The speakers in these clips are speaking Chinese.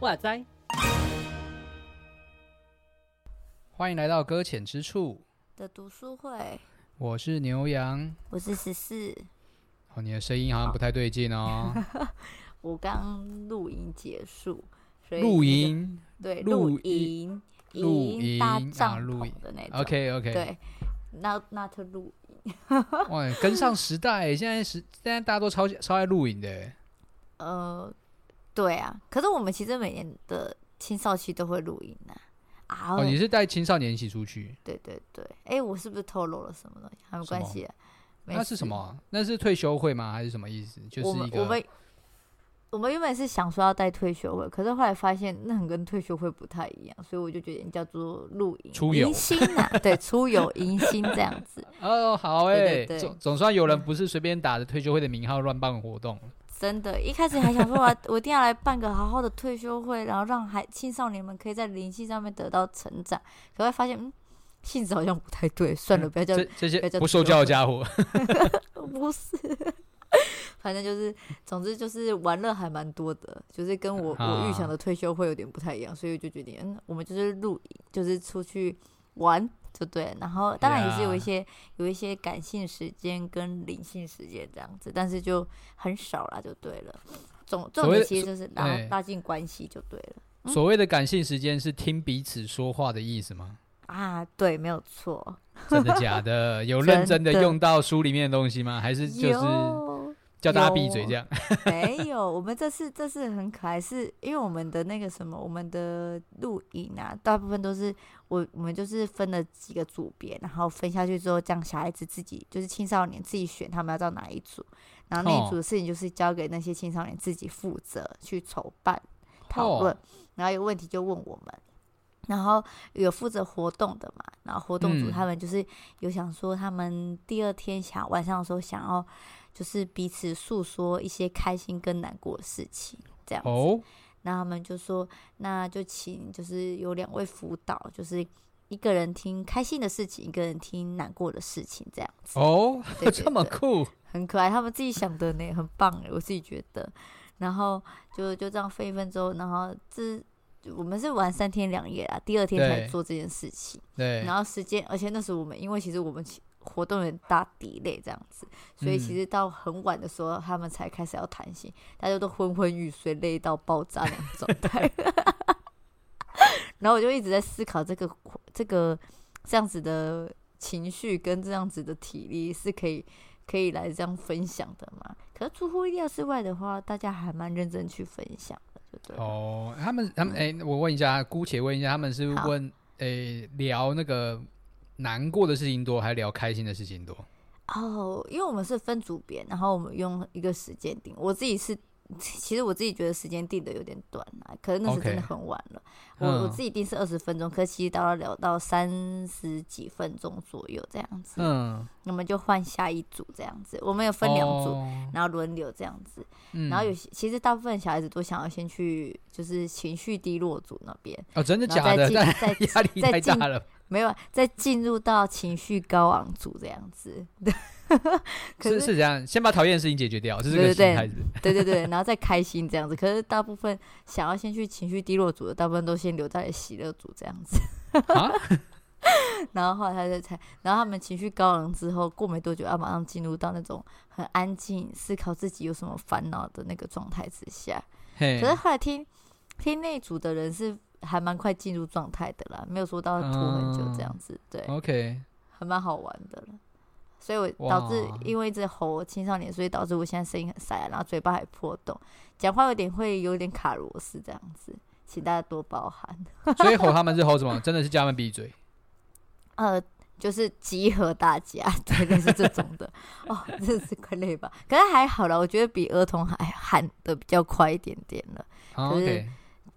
哇塞！欢迎来到搁浅之处的读书会。我是牛羊，我是十四。哦，你的声音好像不太对劲哦。我刚录音结束，所以录音对录音录音搭帐篷的那种。啊、OK OK，对，Not Not 录音。哇，跟上时代，现在时现在大家都超超爱录影的。呃。对啊，可是我们其实每年的青少期都会录音呢。啊，哦，你是带青少年一起出去？对对对，哎，我是不是透露了什么东西？还没关系啊。那是什么？那是退休会吗？还是什么意思？就是一个。我们我们原本是想说要带退休会，可是后来发现那很跟退休会不太一样，所以我就决定叫做露营出游迎新啊，对，出游迎新这样子。哦，好 哎，总总算有人不是随便打着退休会的名号乱办活动。真的，一开始还想说，我我一定要来办个好好的退休会，然后让孩青少年们可以在灵性上面得到成长。可会发现，嗯，性质好像不太对，算了，不要叫这，这些不受教的家伙。不是，反正就是，总之就是玩乐还蛮多的，就是跟我我预想的退休会有点不太一样，所以我就决定，嗯，我们就是露营，就是出去玩。就对，然后当然也是有一些.有一些感性时间跟灵性时间这样子，但是就很少啦，就对了。总重点其实就是拉拉近关系就对了。嗯、所谓的感性时间是听彼此说话的意思吗？啊，对，没有错。真的假的？有认真的用到书里面的东西吗？还是就是？叫大家闭嘴，这样 没有。我们这次这次很可爱，是因为我们的那个什么，我们的录影啊，大部分都是我我们就是分了几个组别，然后分下去之后，这样小孩子自己就是青少年自己选他们要到哪一组，然后那一组的事情就是交给那些青少年自己负责去筹办讨论，然后有问题就问我们，然后有负责活动的嘛，然后活动组他们就是有想说他们第二天想晚上的时候想要。就是彼此诉说一些开心跟难过的事情，这样子。Oh. 那他们就说，那就请就是有两位辅导，就是一个人听开心的事情，一个人听难过的事情，这样子。哦、oh，这么酷，很可爱。他们自己想的呢，很棒哎，我自己觉得。然后就就这样飞一分之后，然后这我们是玩三天两夜啊，第二天才做这件事情。对。然后时间，而且那时候我们，因为其实我们。活动有点大 delay 这样子，所以其实到很晚的时候，他们才开始要谈心，嗯，大家都昏昏欲睡，累到爆炸那种状态。然后我就一直在思考，这个这个这样子的情绪跟这样子的体力是可以可以来这样分享的嘛？可是出乎意料之外的话，大家还蛮认真去分享的，对不对？哦，他们他们哎，欸，我问一下，姑且问一下，他们是问哎，欸，聊那个。难过的事情多，还是聊开心的事情多？哦、oh，因为我们是分组别，然后我们用一个时间定。我自己是。其实我自己觉得时间定的有点短啊，可是那是真的很晚了。Okay. 我我自己定是二十分钟，可是其实到了聊到三十几分钟左右这样子。嗯，我们就换下一组这样子。我们有分两组，哦、然后轮流这样子。嗯、然后有些其实大部分小孩子都想要先去就是情绪低落组那边。哦，真的假的？在 压力太大了。没有，再进入到情绪高昂组这样子。可是是这样，先把讨厌的事情解决掉，这是个心态。对对对，然后再开心这样子。可是大部分想要先去情绪低落组的，大部分都先留在喜乐组这样子。啊、然后后来他就才，然后他们情绪高昂之后，过没多久要马上进入到那种很安静、思考自己有什么烦恼的那个状态之下。可是后来听听那组的人是还蛮快进入状态的啦，没有说到拖很久这样子。对，OK，还蛮好玩的了。所以我导致因为一直吼青少年，所以导致我现在声音很沙哑，然后嘴巴还破洞，讲话有点会有点卡螺丝这样子，请大家多包涵。所以吼他们是吼什么？真的是叫他们闭嘴？呃，就是集合大家，对，就是这种的。哦，真的是快累吧？可是还好啦，我觉得比儿童还喊的比较快一点点了。可是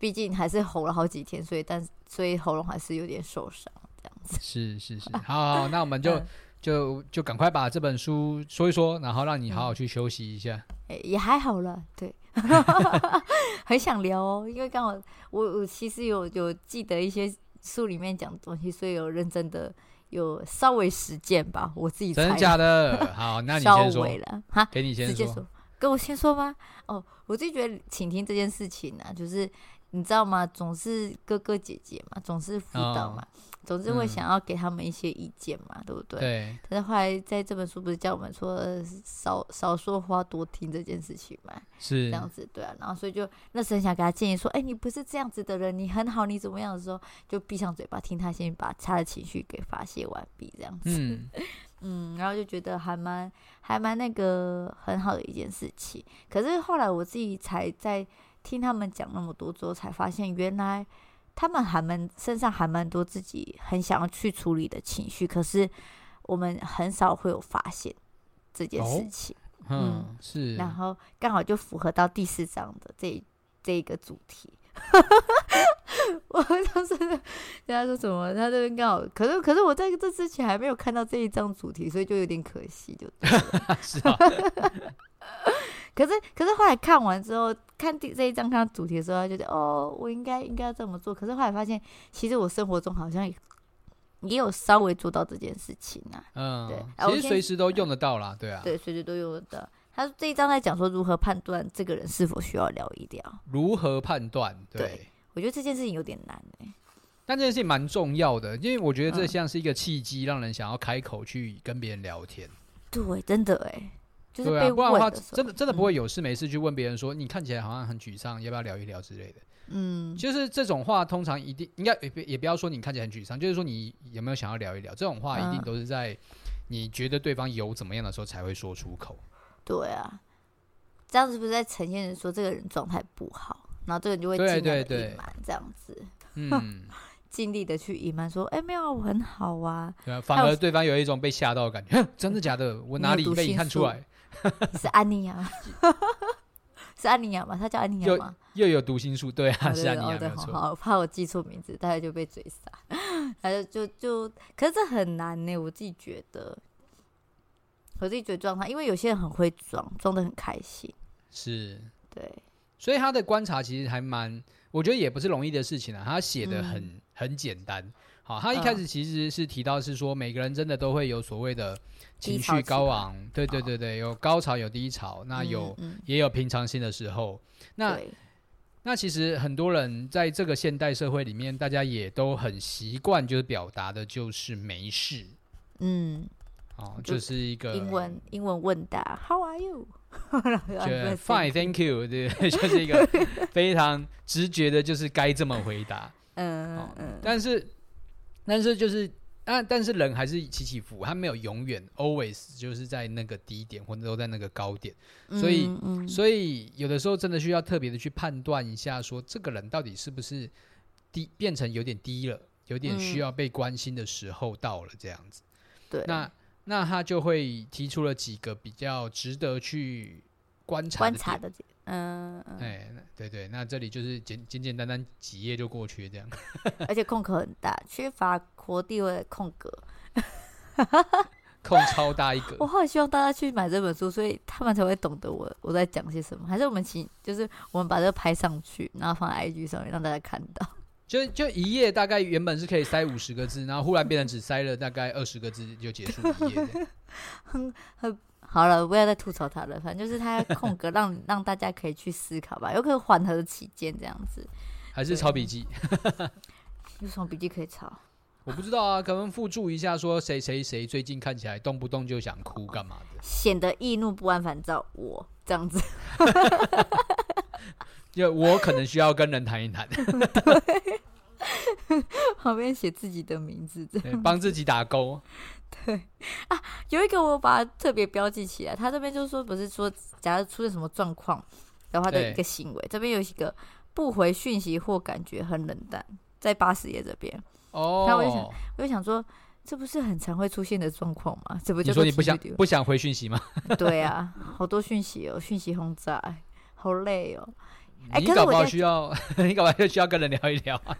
毕竟还是吼了好几天，所以但所以喉咙还是有点受伤这样子。是是是，好，好，那我们就。嗯 就就赶快把这本书说一说，然后让你好好去休息一下。也还好了，对，很想聊哦，因为刚好我我其实有有记得一些书里面讲的东西，所以有认真的有稍微实践吧，我自己真的假的？好，那你先说了哈，给你先说，说，跟我先说吗？哦，我自己觉得倾听这件事情呢、啊，就是。你知道吗？总是哥哥姐姐嘛，总是辅导嘛，哦、总是会想要给他们一些意见嘛，嗯、对不对？对。但是后来在这本书不是教我们说少少说话多听这件事情嘛？是这样子，对啊。然后所以就那时候很想给他建议说，哎，你不是这样子的人，你很好，你怎么样的时候，就闭上嘴巴听他先把他的情绪给发泄完毕，这样子。嗯，嗯。然后就觉得还蛮还蛮那个很好的一件事情。可是后来我自己才在。听他们讲那么多之后，才发现原来他们还蛮身上还蛮多自己很想要去处理的情绪，可是我们很少会有发现这件事情。哦、嗯，嗯是。然后刚好就符合到第四章的这这一个主题。我当时人家说什么，他这边刚好，可是可是我在这之前还没有看到这一章主题，所以就有点可惜，就。是啊。可是，可是后来看完之后，看第这一章看到主题的时候，他觉得哦，我应该应该要这么做。可是后来发现，其实我生活中好像也，也有稍微做到这件事情啊。嗯，对，其实随时都用得到啦，对啊，对，随时都用得到。他这一章在讲说如何判断这个人是否需要聊一聊。如何判断？对，对，我觉得这件事情有点难哎、欸。但这件事情蛮重要的，因为我觉得这像是一个契机，让人想要开口去跟别人聊天。嗯、对，真的哎、欸。就是对啊，不然的话，真的真的不会有事没事去问别人说，嗯、你看起来好像很沮丧，要不要聊一聊之类的。嗯，就是这种话，通常一定应该也不也不要说你看起来很沮丧，就是说你有没有想要聊一聊？这种话一定都是在你觉得对方有怎么样的时候才会说出口。对啊，这样子不是在呈现说这个人状态不好，然后这个人就会尽量的隐瞒这样子，嗯，尽力的去隐瞒说，哎、欸，没有，我很好啊。对啊，反而对方有一种被吓到的感觉，真的假的？我哪里被你看出来？是安妮亚，是安妮亚吗？他叫安妮亚吗？又有读心术，对啊，是安妮亚，没错。好，怕我记错名字，大家就被追杀。他就就就，可是这很难呢，我自己觉得。我自己觉得状态，因为有些人很会装，装的很开心。是，对。所以他的观察其实还蛮，我觉得也不是容易的事情啊。他写的很、嗯、很简单。好，他一开始其实是提到是说，每个人真的都会有所谓的情绪高昂，对对对对，有高潮有低潮，那有、嗯嗯、也有平常心的时候。那那其实很多人在这个现代社会里面，大家也都很习惯，就是表达的就是没事。嗯，哦，就是一个英文英文问答，How are you？就 Fine，Thank you。对，就是一个非常直觉的，就是该这么回答。嗯嗯，嗯但是。但是就是啊，但是人还是起起伏，他没有永远 always 就是在那个低点，或者都在那个高点，所以、嗯嗯、所以有的时候真的需要特别的去判断一下，说这个人到底是不是低变成有点低了，有点需要被关心的时候到了这样子。对、嗯，那那他就会提出了几个比较值得去观察的观察的点。嗯，哎，对对，那这里就是简简简单单几页就过去这样，而且空格很大，缺乏活地位的空格，空超大一格。我好希望大家去买这本书，所以他们才会懂得我我在讲些什么。还是我们请，就是我们把这个拍上去，然后放在 IG 上面让大家看到。就就一页大概原本是可以塞五十个字，然后忽然变成只塞了大概二十个字就结束一页。很很。好了，不要再吐槽他了。反正就是他空格让，让 让大家可以去思考吧，有可能缓和起见这样子。还是抄笔记？有什么笔记可以抄？我不知道啊，可能附注一下说谁谁谁最近看起来动不动就想哭干嘛的，显得易怒不安烦躁。我这样子，就我可能需要跟人谈一谈。旁边写自己的名字，帮自己打勾。对啊，有一个我把它特别标记起来。他这边就是说，不是说，假如出现什么状况的话的一个行为，这边有一个不回讯息或感觉很冷淡，在八十页这边。哦，那我就想，我就想说，这不是很常会出现的状况吗？这不就说你不想不想回讯息吗？对啊，好多讯息哦，讯息轰炸，好累哦。你搞不好需要，你搞不好就需要跟人聊一聊啊。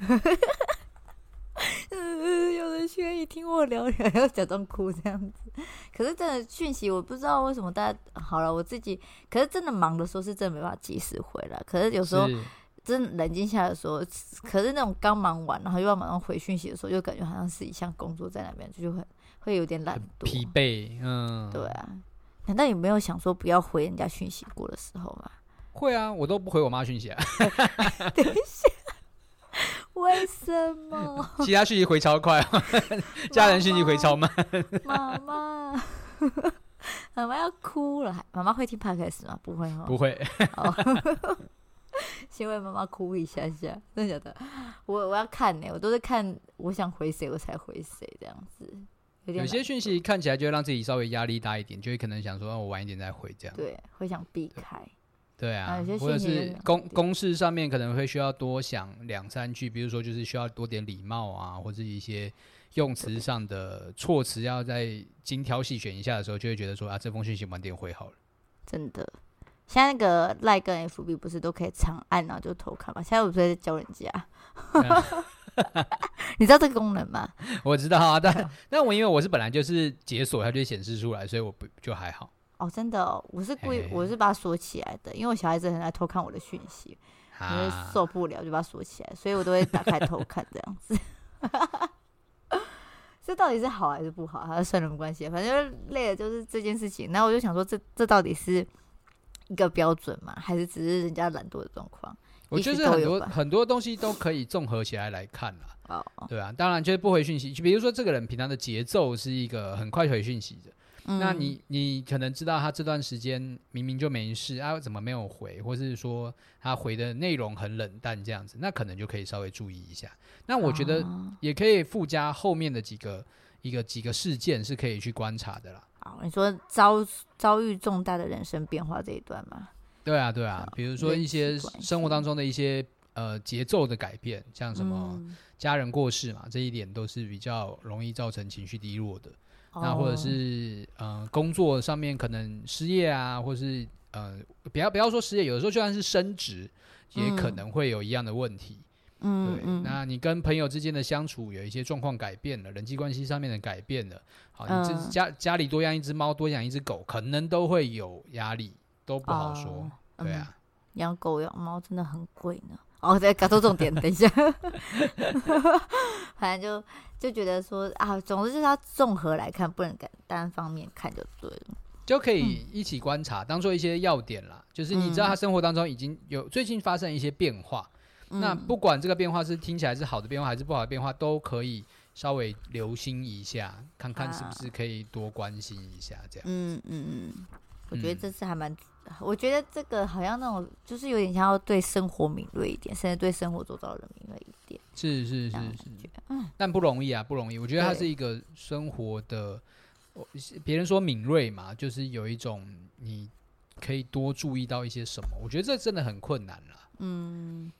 嗯，有人愿意听我聊聊，要假装哭这样子。可是真的讯息，我不知道为什么大家好了，我自己，可是真的忙的时候是真的没办法及时回来。可是有时候真冷静下来的时候，可是那种刚忙完，然后又要马上回讯息的时候，又感觉好像是一项工作在那边，就会会有点懒惰、疲惫。嗯，对啊。难道你没有想说不要回人家讯息过的时候吗？会啊，我都不回我妈讯息啊。等一下，为什么？其他讯息回超快，家人讯息回超慢。妈妈，妈妈 要哭了。妈妈会听 podcast 吗？不会哈。不会。先为妈妈哭一下下，真的假的？我我要看呢，我都是看我想回谁我才回谁这样子。有，有些讯息看起来就会让自己稍微压力大一点，就会可能想说，我晚一点再回这样。对，会想避开。对啊，或者是公公事上面可能会需要多想两三句，比如说就是需要多点礼貌啊，或者一些用词上的措辞要再精挑细选一下的时候，就会觉得说啊，这封讯息晚点回好了。真的，现在那个赖跟 FB 不是都可以长按然后就偷看吗？现在我不是在教人家。你知道这个功能吗？我知道啊，但但我因为我是本来就是解锁，它就显示出来，所以我不就还好。哦，真的哦，我是故意，我是把它锁起来的，因为我小孩子很爱偷看我的讯息，因为受不了就把它锁起来，所以我都会打开偷看这样子。这到底是好还是不好？还是算什么关系？反正累了就是这件事情。然后我就想说这，这这到底是一个标准吗？还是只是人家懒惰的状况？我觉得很多很多东西都可以综合起来来看啦。哦，对啊，当然就是不回讯息，就比如说这个人平常的节奏是一个很快回讯息的，嗯、那你你可能知道他这段时间明明就没事啊，怎么没有回，或是说他回的内容很冷淡这样子，那可能就可以稍微注意一下。那我觉得也可以附加后面的几个一个几个事件是可以去观察的啦。好，你说遭遭遇重大的人生变化这一段吗？对啊，对啊，比如说一些生活当中的一些呃节奏的改变，像什么家人过世嘛，嗯、这一点都是比较容易造成情绪低落的。哦、那或者是呃工作上面可能失业啊，或是呃不要不要说失业，有的时候就算是升职，也可能会有一样的问题。嗯，那你跟朋友之间的相处有一些状况改变了，人际关系上面的改变了，好，你这家、嗯、家里多养一只猫，多养一只狗，可能都会有压力。都不好说，哦、对啊，养、嗯、狗养猫真的很贵呢。哦，对，搞错重点，等一下，反正就就觉得说啊，总之就是要综合来看，不能单方面看就对了，就可以一起观察，嗯、当做一些要点啦。就是你知道他生活当中已经有最近发生一些变化，嗯、那不管这个变化是听起来是好的变化还是不好的变化，都可以稍微留心一下，看看是不是可以多关心一下这样。嗯嗯嗯，我觉得这次还蛮。我觉得这个好像那种，就是有点像要对生活敏锐一点，甚至对生活周遭的人敏锐一点。是是是是，嗯，但不容易啊，不容易。我觉得它是一个生活的，别人说敏锐嘛，就是有一种你可以多注意到一些什么。我觉得这真的很困难了。嗯，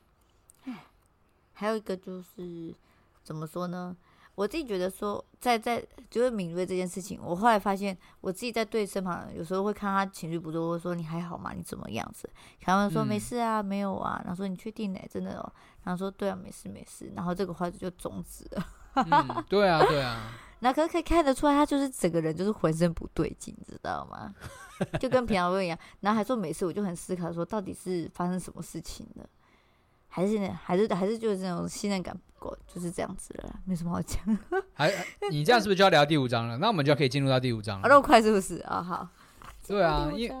还有一个就是怎么说呢？我自己觉得说，在在就是敏锐这件事情，我后来发现，我自己在对身旁有时候会看他情绪不对，我说你还好吗？你怎么样子？他们说没事啊，没有啊。然后说你确定呢？真的哦。然后说对啊，没事没事。然后这个话就终止了。嗯，对啊对啊。那可是可以看得出来，他就是整个人就是浑身不对劲，知道吗？就跟平常不一样。然后还说没事，我就很思考说，到底是发生什么事情了？还是呢？还是还是就是那种信任感就是这样子了，没什么好讲。还你这样是不是就要聊第五章了？那我们就可以进入到第五章了。那么快是不是啊？好。对啊，因为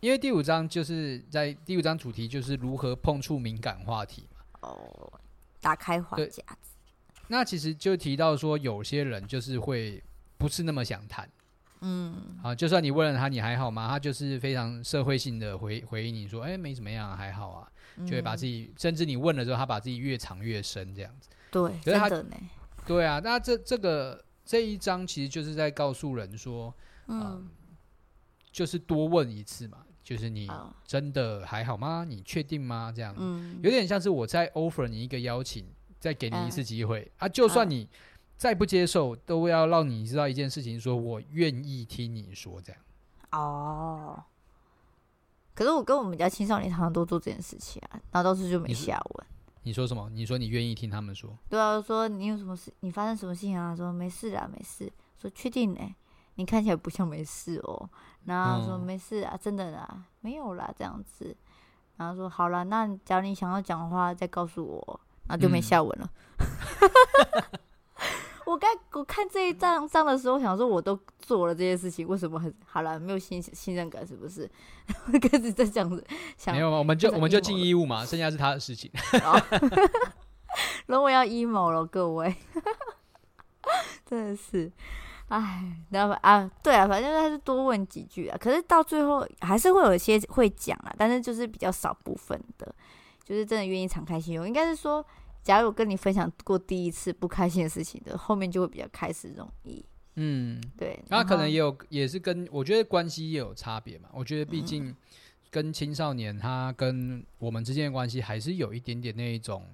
因为第五章就是在第五章主题就是如何碰触敏感话题嘛。哦，打开话匣子。那其实就提到说，有些人就是会不是那么想谈。嗯。好，就算你问了他你还好吗？他就是非常社会性的回回应你说，哎，没怎么样，还好啊。就会把自己，嗯、甚至你问了之后，他把自己越藏越深，这样子。对，可是他真的呢。对啊，那这这个这一章其实就是在告诉人说，嗯、呃，就是多问一次嘛，就是你真的还好吗？你确定吗？这样，嗯，有点像是我在 offer 你一个邀请，再给你一次机会、嗯、啊，就算你再不接受，都要让你知道一件事情，说我愿意听你说这样。哦。可是我跟我们家青少年常常都做这件事情啊，然后到时就没下文。你说什么？你说你愿意听他们说？对啊，说你有什么事？你发生什么事情啊？说没事啊，没事。说确定呢？你看起来不像没事哦。然后说没事啊，真的啦，没有啦，这样子。然后说好了，那假如你想要讲的话，再告诉我。然后就没下文了。嗯 我刚我看这一张张的时候，想说我都做了这些事情，为什么很好了？没有信信任感是不是？开始在这样子想，没有吗？我们就我们就尽义务嘛，剩下是他的事情。然后我要 emo 了，各位，真的是，哎，然后啊，对啊，反正他是多问几句啊，可是到最后还是会有一些会讲啊，但是就是比较少部分的，就是真的愿意敞开心胸，应该是说。假如跟你分享过第一次不开心的事情的，后面就会比较开始容易。嗯，对。那可能也有，也是跟我觉得关系也有差别嘛。我觉得毕竟跟青少年他跟我们之间的关系还是有一点点那一种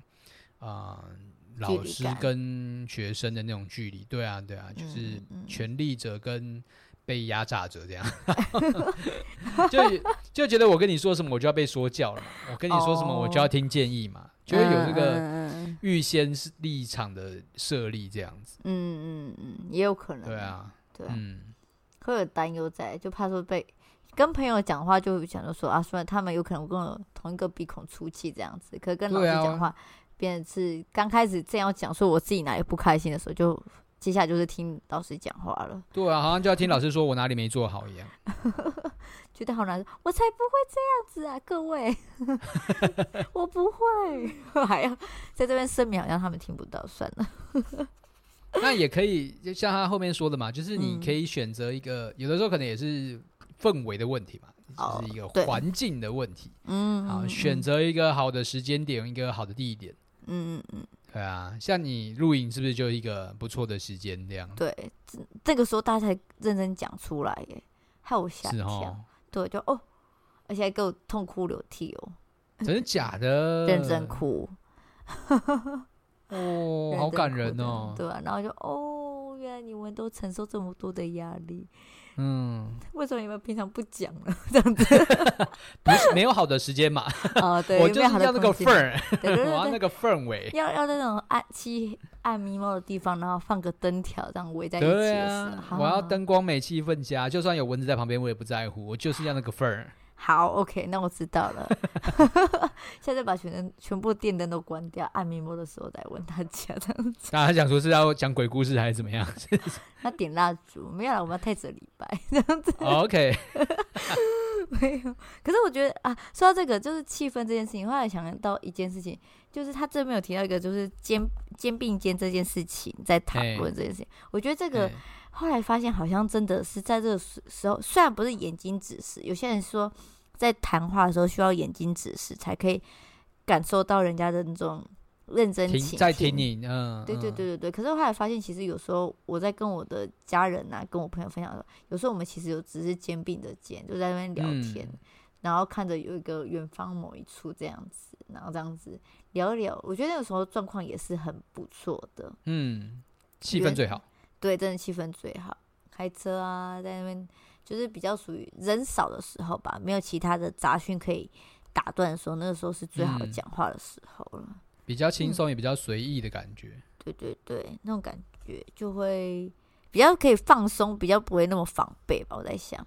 啊、呃，老师跟学生的那种距离。对啊，对啊，就是权力者跟被压榨者这样。就就觉得我跟你说什么，我就要被说教了嘛。我跟你说什么，我就要听建议嘛。就会有这个预先立场的设立这样子，嗯嗯嗯，也有可能，对啊，对啊，嗯，会有担忧在，就怕说被跟朋友讲话，就会想着说啊，虽然他们有可能跟我同一个鼻孔出气这样子，可是跟老师讲话，变成是刚开始这样讲，说我自己哪里不开心的时候就。接下来就是听老师讲话了。对啊，好像就要听老师说我哪里没做好一样，觉得好难受。我才不会这样子啊，各位，我不会，还要在这边声明，好像他们听不到，算了。那也可以，就像他后面说的嘛，就是你可以选择一个，嗯、有的时候可能也是氛围的问题嘛，哦、就是一个环境的问题。嗯，好，选择一个好的时间点，一个好的地点。嗯嗯嗯。对啊，像你录影是不是就一个不错的时间这样？对，这这个时候大家才认真讲出来耶，害我吓一跳。哦、对，就哦，而且还给我痛哭流涕哦。真的假的？认真哭。哦，好感人哦。对啊，然后就哦，原来你们都承受这么多的压力。嗯，为什么你们平常不讲呢？这样子，不是没有好的时间嘛？哦，对，我就是要那个氛儿，我要那个氛围，要要那种暗漆暗迷蒙的地方，然后放个灯条，这样围在一起。对啊，我要灯光美，气氛佳，就算有蚊子在旁边，我也不在乎，我就是要那个氛儿。好，OK，那我知道了。现在把全全部电灯都关掉，按密摩的时候再问大家这样子。大家想说是要讲鬼故事还是怎么样？那点蜡烛没有了，我们要太子礼拜这样子。OK，没有。可是我觉得啊，说到这个，就是气氛这件事情，后来想到一件事情，就是他这边有提到一个，就是肩肩并肩这件事情，在谈论这件事情。欸、我觉得这个。欸后来发现，好像真的是在这个时候，虽然不是眼睛指示，有些人说在谈话的时候需要眼睛指示，才可以感受到人家的那种认真倾听。在听你，嗯，对对对对对。可是后来发现，其实有时候我在跟我的家人啊，跟我朋友分享的时候，有时候我们其实有只是肩并着肩，就在那边聊天，嗯、然后看着有一个远方某一处这样子，然后这样子聊一聊。我觉得那个时候状况也是很不错的，嗯，气氛最好。对，真的气氛最好。开车啊，在那边就是比较属于人少的时候吧，没有其他的杂讯可以打断的时候，那个时候是最好讲话的时候了。嗯、比较轻松，也比较随意的感觉、嗯。对对对，那种感觉就会比较可以放松，比较不会那么防备吧。我在想。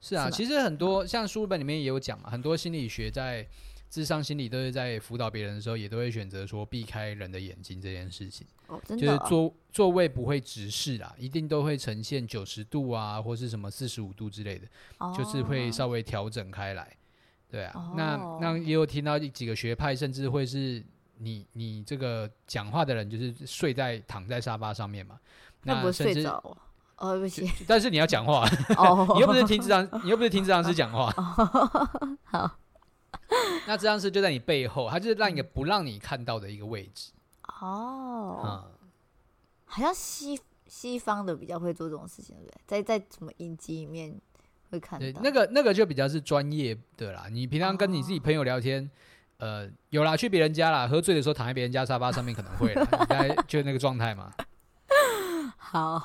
是啊，是？其实很多像书本里面也有讲嘛，很多心理学在。智商心理都是在辅导别人的时候，也都会选择说避开人的眼睛这件事情。哦，真的。就是座座位不会直视啦，一定都会呈现九十度啊，或是什么四十五度之类的，哦、就是会稍微调整开来。对啊，哦、那那也有听到几个学派，甚至会是你你这个讲话的人就是睡在躺在沙发上面嘛，那不是睡着哦，不行。但是你要讲话，哦、你又不是听智障，你又不是听智障师讲话。哦、好。那这样是就在你背后，他就是让一个不让你看到的一个位置。哦，嗯，好像西西方的比较会做这种事情，对不对？在在什么影集里面会看到。那个那个就比较是专业的啦。你平常跟你自己朋友聊天，哦、呃，有啦，去别人家啦，喝醉的时候躺在别人家沙发上面可能会啦，应该就那个状态嘛。好，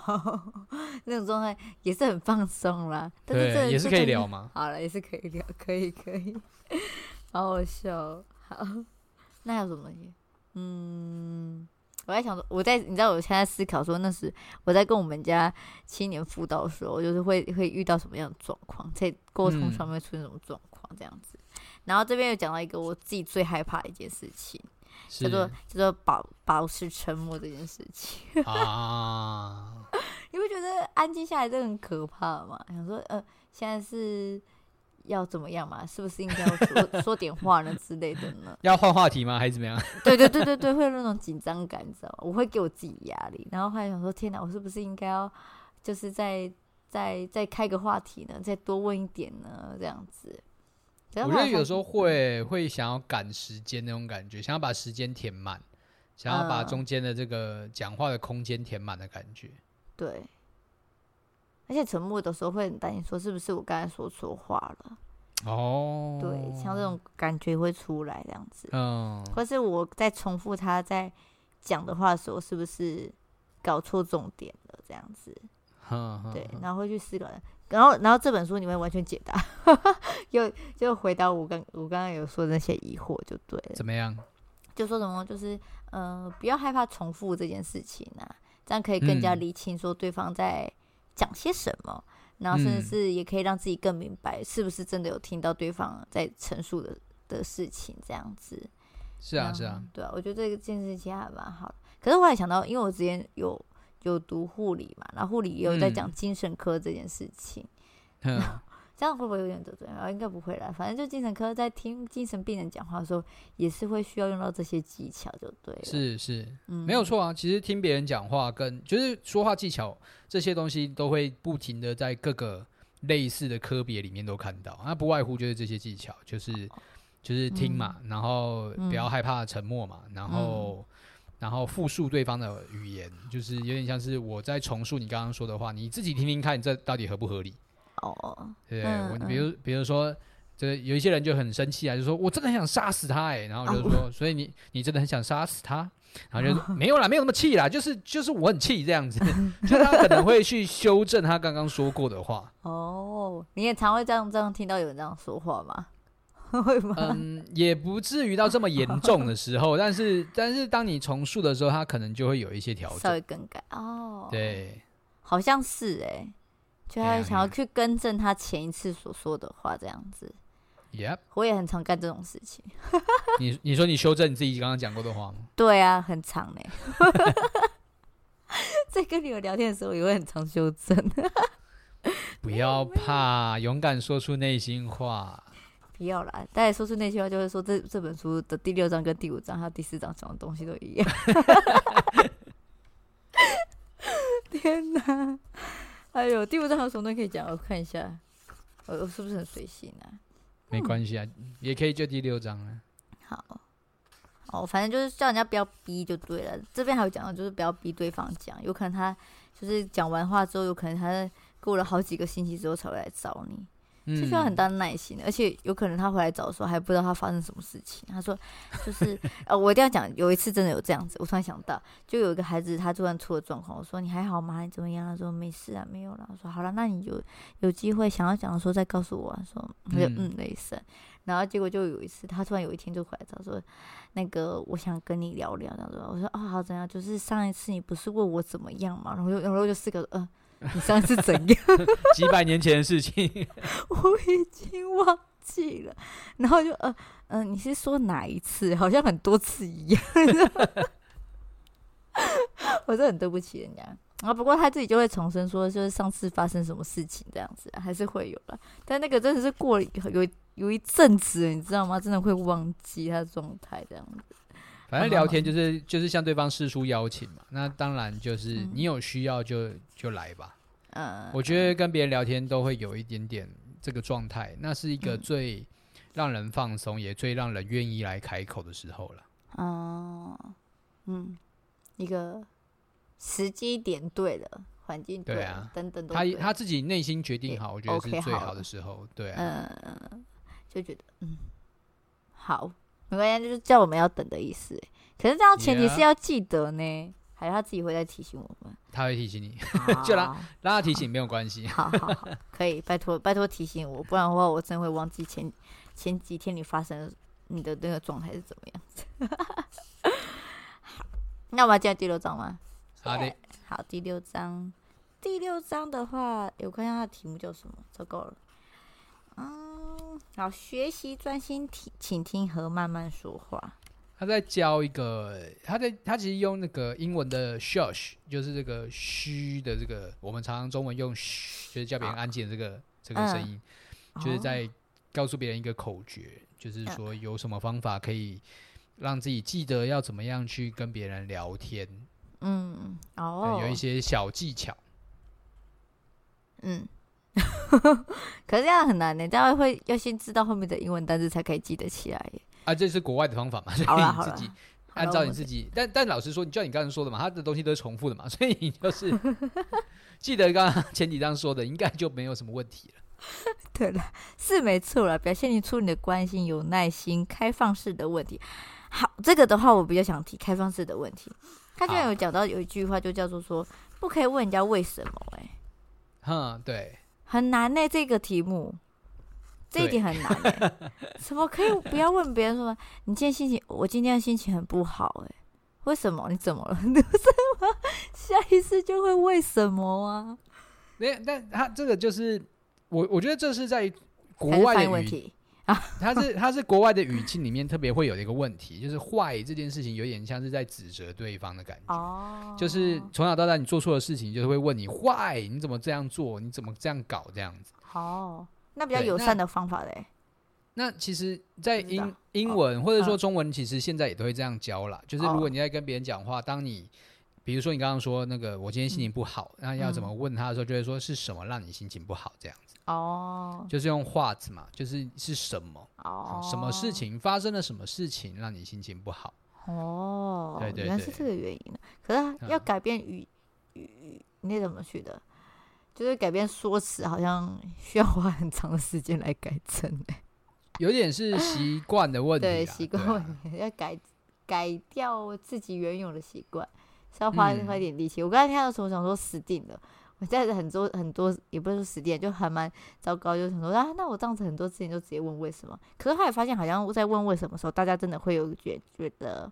那种状态也是很放松啦。对，也是可以聊嘛。好了，也是可以聊，可以可以。好好笑，好，那还有什么？嗯，我在想说，我在你知道，我现在思考说，那时我在跟我们家青年辅导的时候，就是会会遇到什么样的状况，在沟通上面出现什么状况这样子。嗯、然后这边又讲到一个我自己最害怕的一件事情，是叫做叫做保保持沉默这件事情 啊。你会觉得安静下来真的很可怕吗？想说，呃，现在是。要怎么样嘛？是不是应该要说说点话呢之类的呢？要换话题吗？还是怎么样？对对对对对，会有那种紧张感，你知道吗？我会给我自己压力，然后后来想说，天哪，我是不是应该要就是再再再开个话题呢？再多问一点呢？这样子。我觉得有时候会会想要赶时间那种感觉，想要把时间填满，想要把中间的这个讲话的空间填满的感觉。嗯、对。而且沉默的时候会很担心，说是不是我刚才说错话了？哦，对，像这种感觉会出来这样子。嗯，或是我在重复他在讲的话的时候，是不是搞错重点了？这样子。嗯，对，然后会去思考，然后然后这本书你会完全解答，又就回答我刚我刚刚有说的那些疑惑，就对了。怎么样？就说什么？就是呃，不要害怕重复这件事情啊，这样可以更加理清说对方在。讲些什么，然后甚至是也可以让自己更明白，是不是真的有听到对方在陈述的的事情，这样子。是啊，是啊，对啊，我觉得这个件事情还蛮好的。可是我还想到，因为我之前有有读护理嘛，然后护理也有在讲精神科这件事情。嗯 这样会不会有点得罪啊？应该不会啦，反正就精神科在听精神病人讲话的时候，也是会需要用到这些技巧，就对了。是是，嗯，没有错啊。其实听别人讲话跟就是说话技巧这些东西，都会不停的在各个类似的科别里面都看到。那不外乎就是这些技巧，就是就是听嘛，嗯、然后不要害怕沉默嘛，嗯、然后然后复述对方的语言，就是有点像是我在重述你刚刚说的话，你自己听听看，这到底合不合理？哦，对，我比如比如说，这有一些人就很生气啊，就说我真的很想杀死他哎，然后就是说，所以你你真的很想杀死他，然后就说没有啦，没有那么气啦，就是就是我很气这样子，就他可能会去修正他刚刚说过的话。哦，你也常会这样这样听到有人这样说话吗？会吗？嗯，也不至于到这么严 重的时候，但是但是当你重述的时候，他可能就会有一些调整，稍微更改哦。对，好像是哎。就他想要去更正他前一次所说的话，这样子。Yep，我也很常干这种事情。你你说你修正你自己刚刚讲过的话吗？对啊，很常呢。在跟你们聊天的时候，也会很常修正。不要怕，勇敢说出内心话。不要啦，大家说出那句话，就是说这这本书的第六章跟第五章还有第四章讲的东西都一样。天哪！哎呦，第五章有什么东西可以讲？我看一下，我我是不是很随性啊？没关系啊，嗯、也可以就第六章啊。好，哦，反正就是叫人家不要逼就对了。这边还有讲到，就是不要逼对方讲，有可能他就是讲完话之后，有可能他过了好几个星期之后才会来找你。是需要很大的耐心，而且有可能他回来找的时候还不知道他发生什么事情。他说，就是呃，我一定要讲，有一次真的有这样子，我突然想到，就有一个孩子他突然出了状况，我说你还好吗？你怎么样？他说没事啊，没有了。我说好了，那你有有机会想要讲的时候再告诉我。说 他就嗯没事。然后结果就有一次，他突然有一天就回来找说，那个我想跟你聊聊。他说，我说啊好怎样？就是上一次你不是问我怎么样嘛？然后然后就四个嗯。呃你上次怎样？几百年前的事情，我已经忘记了。然后就呃嗯、呃，你是说哪一次？好像很多次一样。我真的很对不起人家。啊，不过他自己就会重申说，就是上次发生什么事情这样子，还是会有了。但那个真的是过了有有一阵子，你知道吗？真的会忘记他的状态这样子。反正聊天就是就是向对方示出邀请嘛，那当然就是你有需要就就来吧。嗯，我觉得跟别人聊天都会有一点点这个状态，那是一个最让人放松，也最让人愿意来开口的时候了。哦，嗯，一个时机点对了，环境对啊，等等，他他自己内心决定好，我觉得是最好的时候。对啊，嗯，就觉得嗯好。没关系，就是叫我们要等的意思。可是这样前提是要记得呢，Yeah. 还是他自己会再提醒我们？他会提醒你，就让让他提醒，没有关系。好好好，可以，拜托拜托提醒我，不然的话我真的会忘记前前几天你发生你的那个状态是怎么样子。好，那我们要进第六章吗？好的，好，第六章，第六章的话，有看一下它的题目叫什么？糟糕了，嗯，好，学习专心听，请听和慢慢说话。他在教一个，他在他其实用那个英文的 shush，就是这个嘘的这个，我们常常中文用嘘，就是叫别人安静的这个、啊、这个声音，嗯、就是在告诉别人一个口诀，哦、就是说有什么方法可以让自己记得要怎么样去跟别人聊天。嗯，哦，有一些小技巧。嗯，可是这样很难呢，这样会要先知道后面的英文单词才可以记得起来。啊，这是国外的方法嘛？所以你自己按照你自己，但但老实说，你就像你刚才说的嘛，他的东西都是重复的嘛，所以你就是 记得刚刚前几章说的，应该就没有什么问题了。对了，是没错了，表现你出你的关心、有耐心、开放式的问题。好，这个的话我比较想提开放式的问题。他居然有讲到有一句话，就叫做说不可以问人家为什么、欸。哎，哼，对，很难呢、欸，这个题目。这一点很难哎、欸，怎么可以不要问别人说你今天心情？我今天的心情很不好哎、欸，为什么？你怎么了？为什么？下一次就会为什么啊？那但他这个就是我，我觉得这是在国外的问题啊，他是他是国外的语境里面特别会有一个问题，就是坏这件事情有点像是在指责对方的感觉哦，就是从小到大你做错的事情，就是会问你坏，你怎么这样做？你怎么这样搞？这样子哦。那比较友善的方法嘞？那其实，在英英文或者说中文，其实现在也都会这样教啦。就是如果你在跟别人讲话，当你比如说你刚刚说那个我今天心情不好，那要怎么问他的时候，就会说是什么让你心情不好这样子。哦，就是用 what 嘛，就是是什么？哦，什么事情发生了？什么事情让你心情不好？哦，对对，原来是这个原因呢。可是要改变语语，你怎么去的？就是改变说辞，好像需要花很长的时间来改正诶。有点是习惯的问题，对习惯问题，要改改掉自己原有的习惯，是要花花一点力气。嗯、我刚才听到的时候，想说死定了。我现在很多很多，也不是说十点，就还蛮糟糕。就想说啊，那我这样子很多事情就直接问为什么？可是后来发现，好像我在问为什么的时候，大家真的会有觉觉得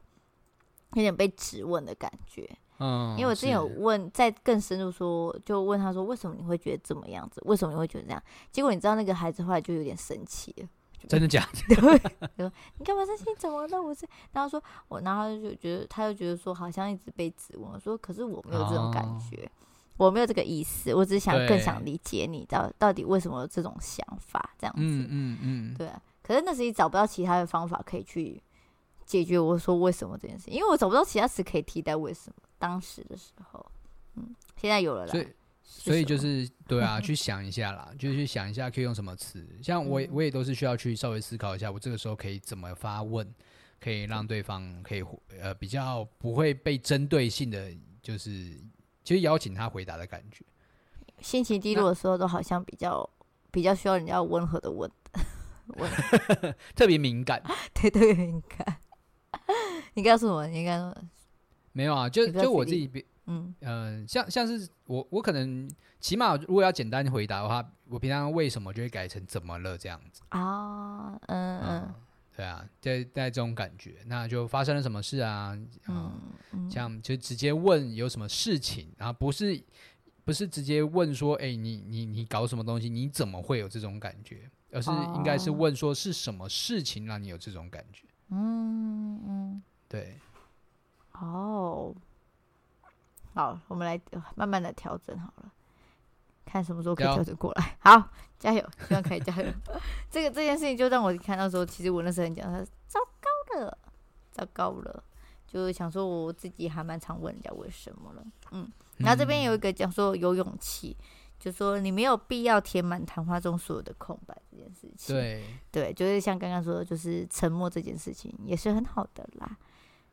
有点被质问的感觉。嗯，因为我之前有问，再更深入说，就问他说，为什么你会觉得这么样子？为什么你会觉得这样？结果你知道那个孩子后来就有点生气了，真的假的？对，说你干嘛生气？怎么了？我是，然后说我，然后就觉得，他就觉得说，好像一直被质问。我说，可是我没有这种感觉，哦、我没有这个意思，我只是想更想理解你，到到底为什么有这种想法这样子？嗯嗯嗯，对啊。可是那时候找不到其他的方法可以去解决我说为什么这件事，因为我找不到其他词可以替代为什么。当时的时候，嗯，现在有了啦。所以，所以就是对啊，去想一下啦，就是去想一下可以用什么词。像我，我也都是需要去稍微思考一下，我这个时候可以怎么发问，可以让对方可以呃比较不会被针对性的，就是其实邀请他回答的感觉。心情低落的时候，都好像比较比较需要人家温和的问，问。特别敏感，对，特别敏感。你告诉我，你应该。没有啊，就就我自己，嗯嗯、呃，像像是我我可能起码如果要简单回答的话，我平常为什么就会改成怎么了这样子。啊，嗯嗯，对啊，在在这种感觉，那就发生了什么事啊？呃、嗯，像就直接问有什么事情，然后不是不是直接问说，哎，你你你搞什么东西？你怎么会有这种感觉？而是应该是问说是什么事情让你有这种感觉？嗯嗯，对。哦，好，我们来慢慢的调整好了，看什么时候可以调整过来。好，加油，希望可以加油。这个这件事情就让我看到说，其实我那时候很讲，他说糟糕了，糟糕了，就是想说我自己还蛮常问人家为什么了。嗯，然后这边有一个讲说有勇气，就说你没有必要填满谈话中所有的空白这件事情。对，对，就是像刚刚说的，就是沉默这件事情也是很好的啦。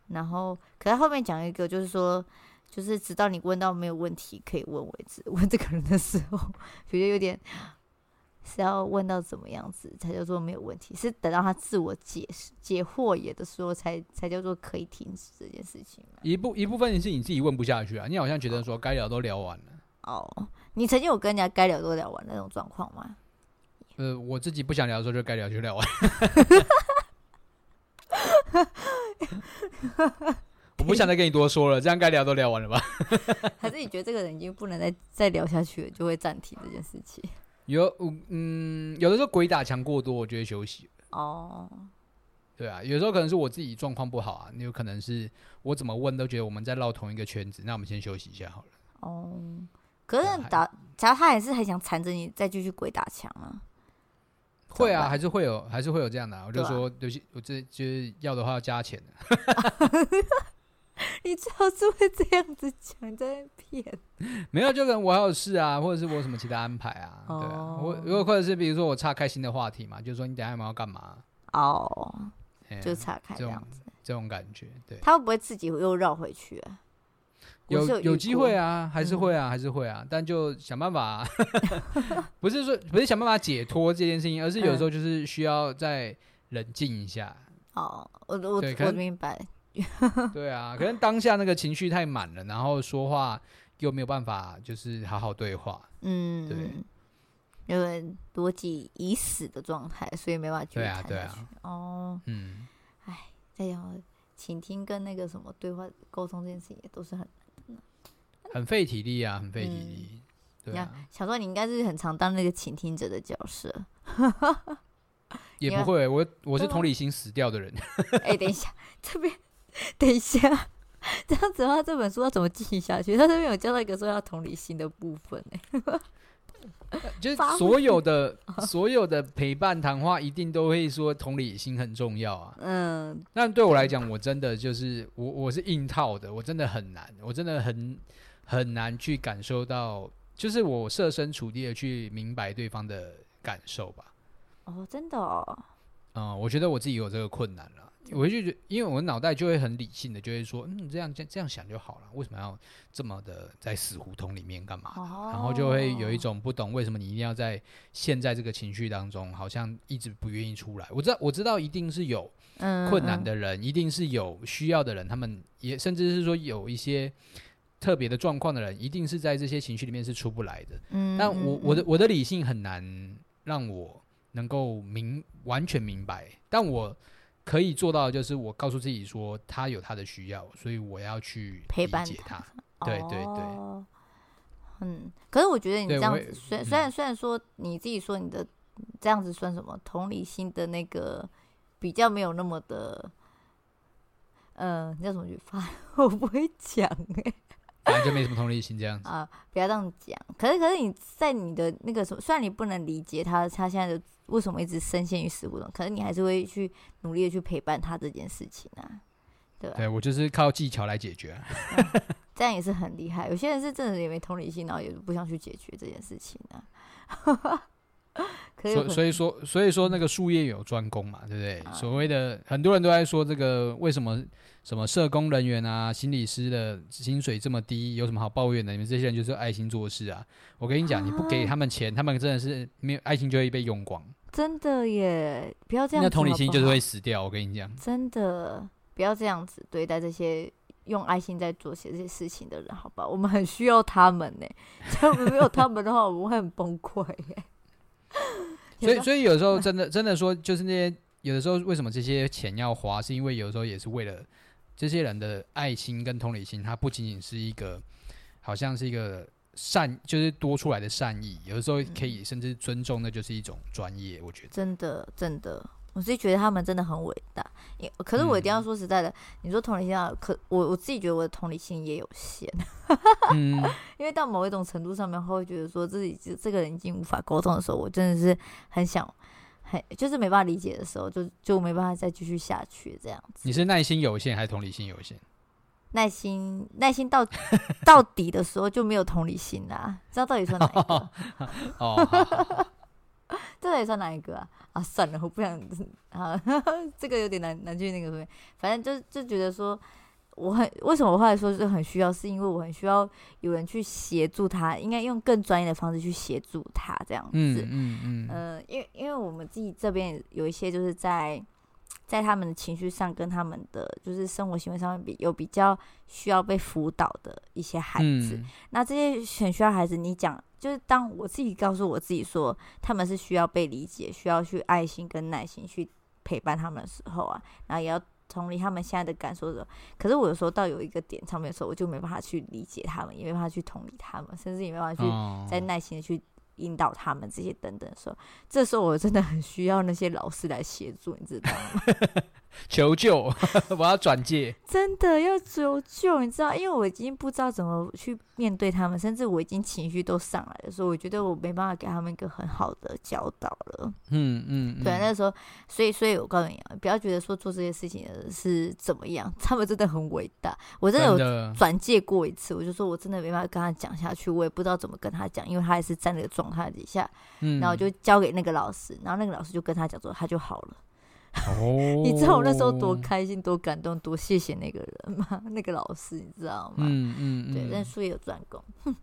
然后，可是后面讲一个，就是说，就是直到你问到没有问题可以问为止。问这个人的时候，觉得有点是要问到怎么样子才叫做没有问题？是等到他自我解释、解惑也的时候才，才才叫做可以停止这件事情。一部一部分是你自己问不下去啊，你好像觉得说该聊都聊完了。哦，你曾经有跟人家该聊都聊完那种状况吗？呃，我自己不想聊的时候就该聊就聊完。我不想再跟你多说了，这样该聊都聊完了吧？还是你觉得这个人已经不能再再聊下去了，就会暂停这件事情？有，嗯，有的时候鬼打墙过多，我就会休息。哦，对啊，有时候可能是我自己状况不好啊，有可能是我怎么问都觉得我们在绕同一个圈子，那我们先休息一下好了。哦，可是打，假如他还是很想缠着你再继续鬼打墙啊？会啊，还是会有，还是会有这样的、啊。我就说，对不起，我这就是要的话要加钱 你最好是会这样子讲，在骗。没有，就跟我还有事啊，或者是我有什么其他安排啊？对啊，我如果或者是比如说我岔开新的话题嘛，就是说你等下有没有要干嘛？哦，就岔开这样子，这种感觉，对。他会不会自己又绕回去啊？有有，有机会啊，还是会啊，还是会啊，但就想办法、啊，不是说不是想办法解脱这件事情，而是有时候就是需要再冷静一下。哦，我我我明白。对啊，可能当下那个情绪太满了，然后说话又没有办法，就是好好对话。嗯，对，因为逻辑已死的状态，所以没办法去对啊，对啊。哦，嗯，哎，这样倾听跟那个什么对话沟通这件事情也都是很。很费体力啊，很费体力。嗯、对啊，小时候你应该是很常当那个倾听者的角色。也不会，我我是同理心死掉的人。哎、欸，等一下，这边 等一下，这样子的话，这本书要怎么进行下去？他这边有教到一个说要同理心的部分呢。就是所有的所有的陪伴谈话，一定都会说同理心很重要啊。嗯，但对我来讲，我真的就是我我是硬套的，我真的很难，我真的很。很难去感受到，就是我设身处地的去明白对方的感受吧。哦，真的哦。嗯，我觉得我自己有这个困难了。我就觉得，因为我脑袋就会很理性的，就会说，嗯，这样这样这样想就好了。为什么要这么的在死胡同里面干嘛？哦。然后就会有一种不懂为什么你一定要在现在这个情绪当中，好像一直不愿意出来。我知道，我知道一定是有困难的人，嗯嗯，一定是有需要的人，他们也甚至是说有一些。特别的状况的人，一定是在这些情绪里面是出不来的。嗯，但我我的我的理性很难让我能够明完全明白，但我可以做到的就是我告诉自己说他有他的需要，所以我要去陪伴他。对对对，哦，嗯，可是我觉得你这样子，虽虽然虽然说你自己说你的这样子算什么同理心的那个比较没有那么的，嗯、呃，叫什么语法？我不会讲哎、欸。本来就没什么同理心这样子 啊，不要这样讲。可是，可是你在你的那个什么，虽然你不能理解他，他现在的为什么一直深陷于死胡同，可是你还是会去努力的去陪伴他这件事情啊，对吧？对，我就是靠技巧来解决，啊嗯，这样也是很厉害。有些人是真的也没同理心，然后也不想去解决这件事情啊。所所以说，所以说那个术业有专攻嘛，对不对？啊，所谓的很多人都在说这个为什么？什么社工人员啊，心理师的薪水这么低，有什么好抱怨的？你们这些人就是爱心做事啊！我跟你讲，你不给他们钱，啊、他们真的是没有爱心就会被用光。真的耶，不要这样子好不好。那同理心就是会死掉。我跟你讲，真的不要这样子对待这些用爱心在做些这些事情的人，好吧？我们很需要他们呢。如果没有他们的话，我们会很崩溃耶。所以，所以有时候真的真的说，就是那些有的时候为什么这些钱要花，是因为有时候也是为了。这些人的爱心跟同理心，它不仅仅是一个，好像是一个善，就是多出来的善意，有的时候可以甚至尊重，那就是一种专业。我觉得真的真的，我自己觉得他们真的很伟大。可是我一定要说实在的，嗯、你说同理心啊，可我我自己觉得我的同理心也有限。嗯，因为到某一种程度上面，会觉得说自己这这个人已经无法沟通的时候，我真的是很想。很就是没办法理解的时候，就就没办法再继续下去这样子。你是耐心有限还是同理心有限？耐心耐心到到底的时候就没有同理心啦。知道到底算哪一个？哦，这到底算哪一个啊？啊，算了，我不想啊，这个有点难难去那个，反正就就觉得说。我很为什么我后来说是很需要，是因为我很需要有人去协助他，应该用更专业的方式去协助他这样子。嗯嗯嗯。呃，因为因为我们自己这边有一些就是在在他们的情绪上跟他们的就是生活行为上面比有比较需要被辅导的一些孩子。嗯、那这些很需要孩子，你讲就是当我自己告诉我自己说他们是需要被理解，需要去爱心跟耐心去陪伴他们的时候啊，然后也要。同理他们现在的感受的时候。可是我有时候到有一个点上面的时候，我就没办法去理解他们，也没办法去同理他们，甚至也没办法去再耐心的去引导他们这些等等的时候，这时候我真的很需要那些老师来协助，你知道吗？求救！我要转介，真的要求救，你知道？因为我已经不知道怎么去面对他们，甚至我已经情绪都上来了，所以我觉得我没办法给他们一个很好的教导了。嗯嗯，嗯，对，那时候，所以，所以我告诉你啊，不要觉得说做这些事情是怎么样，他们真的很伟大。我真的有转介过一次，我就说我真的没办法跟他讲下去，我也不知道怎么跟他讲，因为他也是在那个状态底下。嗯，然后我就交给那个老师，然后那个老师就跟他讲说，他就好了。哦，你知道我那时候多开心、多感动、多谢谢那个人吗？那个老师，你知道吗？嗯嗯，嗯对，但术业有专攻，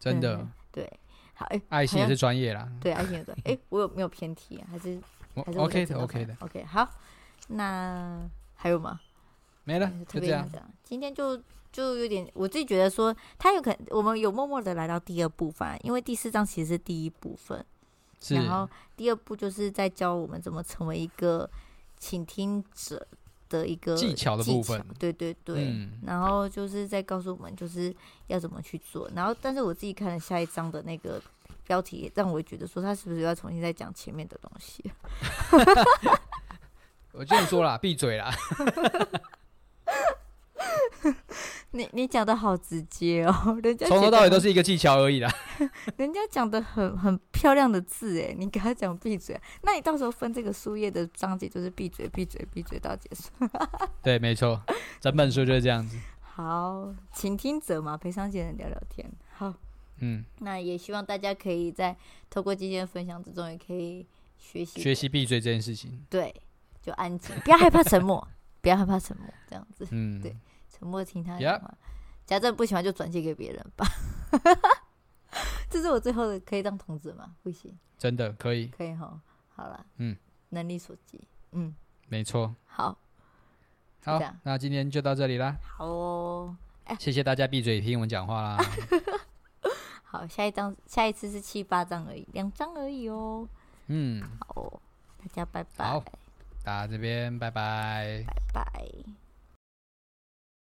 真的。对，好，哎、欸，爱心也是专业啦。对，爱心也专。哎、欸，我有没有偏题啊？还是还是 OK 的，OK 的，OK。好，那还有吗？没了，就这样。今天就就有点，我自己觉得说，他有可能，我们有默默的来到第二部分，因为第四章其实是第一部分，然后第二部就是在教我们怎么成为一个。倾听者的一个技巧的部分，对对对，嗯、然后就是在告诉我们就是要怎么去做。然后，但是我自己看了下一章的那个标题，让我觉得说他是不是要重新再讲前面的东西？我就说了，闭嘴啦。你你讲的好直接哦，人家从头到尾都是一个技巧而已啦。人家讲的很很漂亮的字哎，你给他讲闭嘴，那你到时候分这个书页的章节就是闭嘴闭嘴闭嘴到结束。对，没错，整本书就是这样子。好，倾听者嘛，陪商解人聊聊天。好，嗯，那也希望大家可以在透过今天的分享之中，也可以学习学习闭嘴这件事情。对，就安静，不要害怕沉默，不要害怕沉默，这样子。嗯，对。沉默听他讲话，假正不喜欢就转借给别人吧。这是我最后的，可以当童子吗？不行，真的可以，可以哈。好了，嗯，能力所及，嗯，没错。好，好，那今天就到这里啦。好哦，哎，谢谢大家闭嘴听我们讲话啦。好，下一张，下一次是七八张而已，两张而已哦。嗯，好，大家拜拜。好，大家这边拜拜，拜拜。